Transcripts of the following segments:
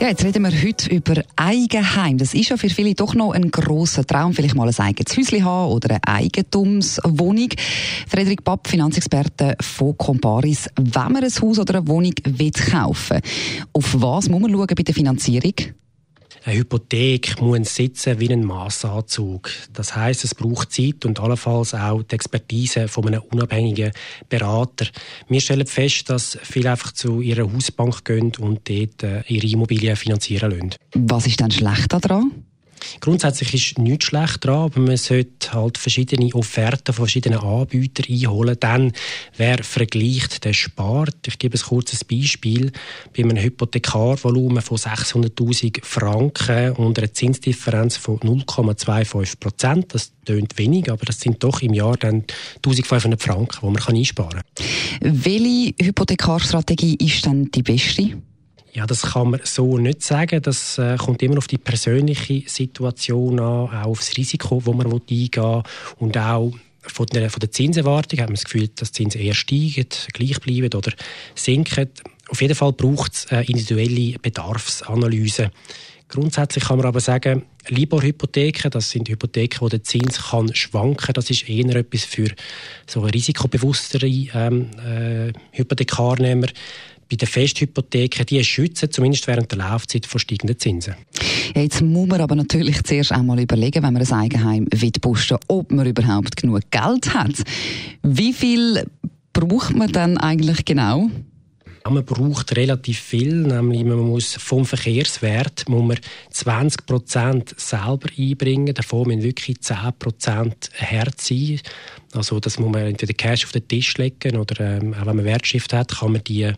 ja, jetzt reden wir heute über Eigenheim. Das ist ja für viele doch noch ein grosser Traum, vielleicht mal ein eigenes Häuschen haben oder eine Eigentumswohnung. Frederik Papp, Finanzexperte von Comparis. Wenn man ein Haus oder eine Wohnung will kaufen auf was muss man schauen bei der Finanzierung? Eine Hypothek muss sitzen wie ein Massanzug. Das heißt, es braucht Zeit und allenfalls auch die Expertise von einem unabhängigen Berater. Wir stellen fest, dass viele einfach zu ihrer Hausbank gehen und dort äh, ihre Immobilien finanzieren lassen. Was ist denn schlecht daran? Grundsätzlich ist nichts schlecht dran, aber man sollte halt verschiedene Offerten von verschiedenen Anbietern einholen. Dann, wer vergleicht, der spart. Ich gebe ein kurzes Beispiel. Bei einem Hypothekarvolumen von 600'000 Franken und einer Zinsdifferenz von 0,25 Prozent, das tönt wenig, aber das sind doch im Jahr dann 1500 Franken, die man einsparen kann. Welche Hypothekarstrategie ist dann die beste? Ja, das kann man so nicht sagen. Das äh, kommt immer auf die persönliche Situation an, auch auf das Risiko, das man eingehen will und auch von der, von der Zinserwartung hat man das Gefühl, dass die Zinsen eher steigen, gleich bleiben oder sinken. Auf jeden Fall braucht es eine individuelle Bedarfsanalyse. Grundsätzlich kann man aber sagen, Libor-Hypotheken, das sind Hypotheken, wo der Zins kann schwanken. Das ist eher etwas für so risikobewusstere ähm, äh, Hypothekarnehmer bei den Festhypotheken, die schützen, zumindest während der Laufzeit von steigenden Zinsen. Ja, jetzt muss man aber natürlich zuerst einmal überlegen, wenn man ein Eigenheim will ob man überhaupt genug Geld hat. Wie viel braucht man dann eigentlich genau? Man braucht relativ viel, nämlich man muss vom Verkehrswert muss man 20% selber einbringen, davon müssen wirklich 10 Herz sein. Also das muss man entweder Cash auf den Tisch legen oder ähm, auch wenn man Wertschrift hat, kann man die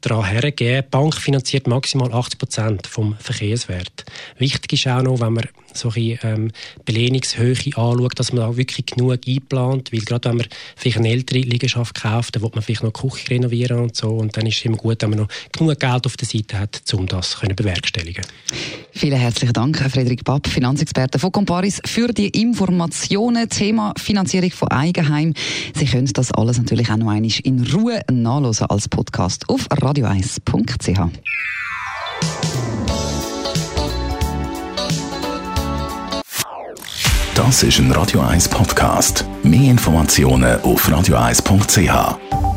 daran hergeben. Die Bank finanziert maximal 80% vom Verkehrswert. Wichtig ist auch noch, wenn man solche ähm, Belehnungshöhe anschaut, dass man auch wirklich genug einplant, weil gerade wenn man vielleicht eine ältere Liegenschaft kauft, dann will man vielleicht noch die Küche renovieren und so und dann ist es immer gut, wenn man noch genug Geld auf der Seite hat, um das zu bewerkstelligen. Vielen herzlichen Dank, Frederik Papp, Finanzexperte von Comparis, für die Informationen. Thema Finanzierung von Eigenheim. Sie können das alles natürlich auch noch einmal in Ruhe nachlesen als Podcast auf radio1.ch. Das ist ein Radio 1 Podcast. Mehr Informationen auf radio1.ch.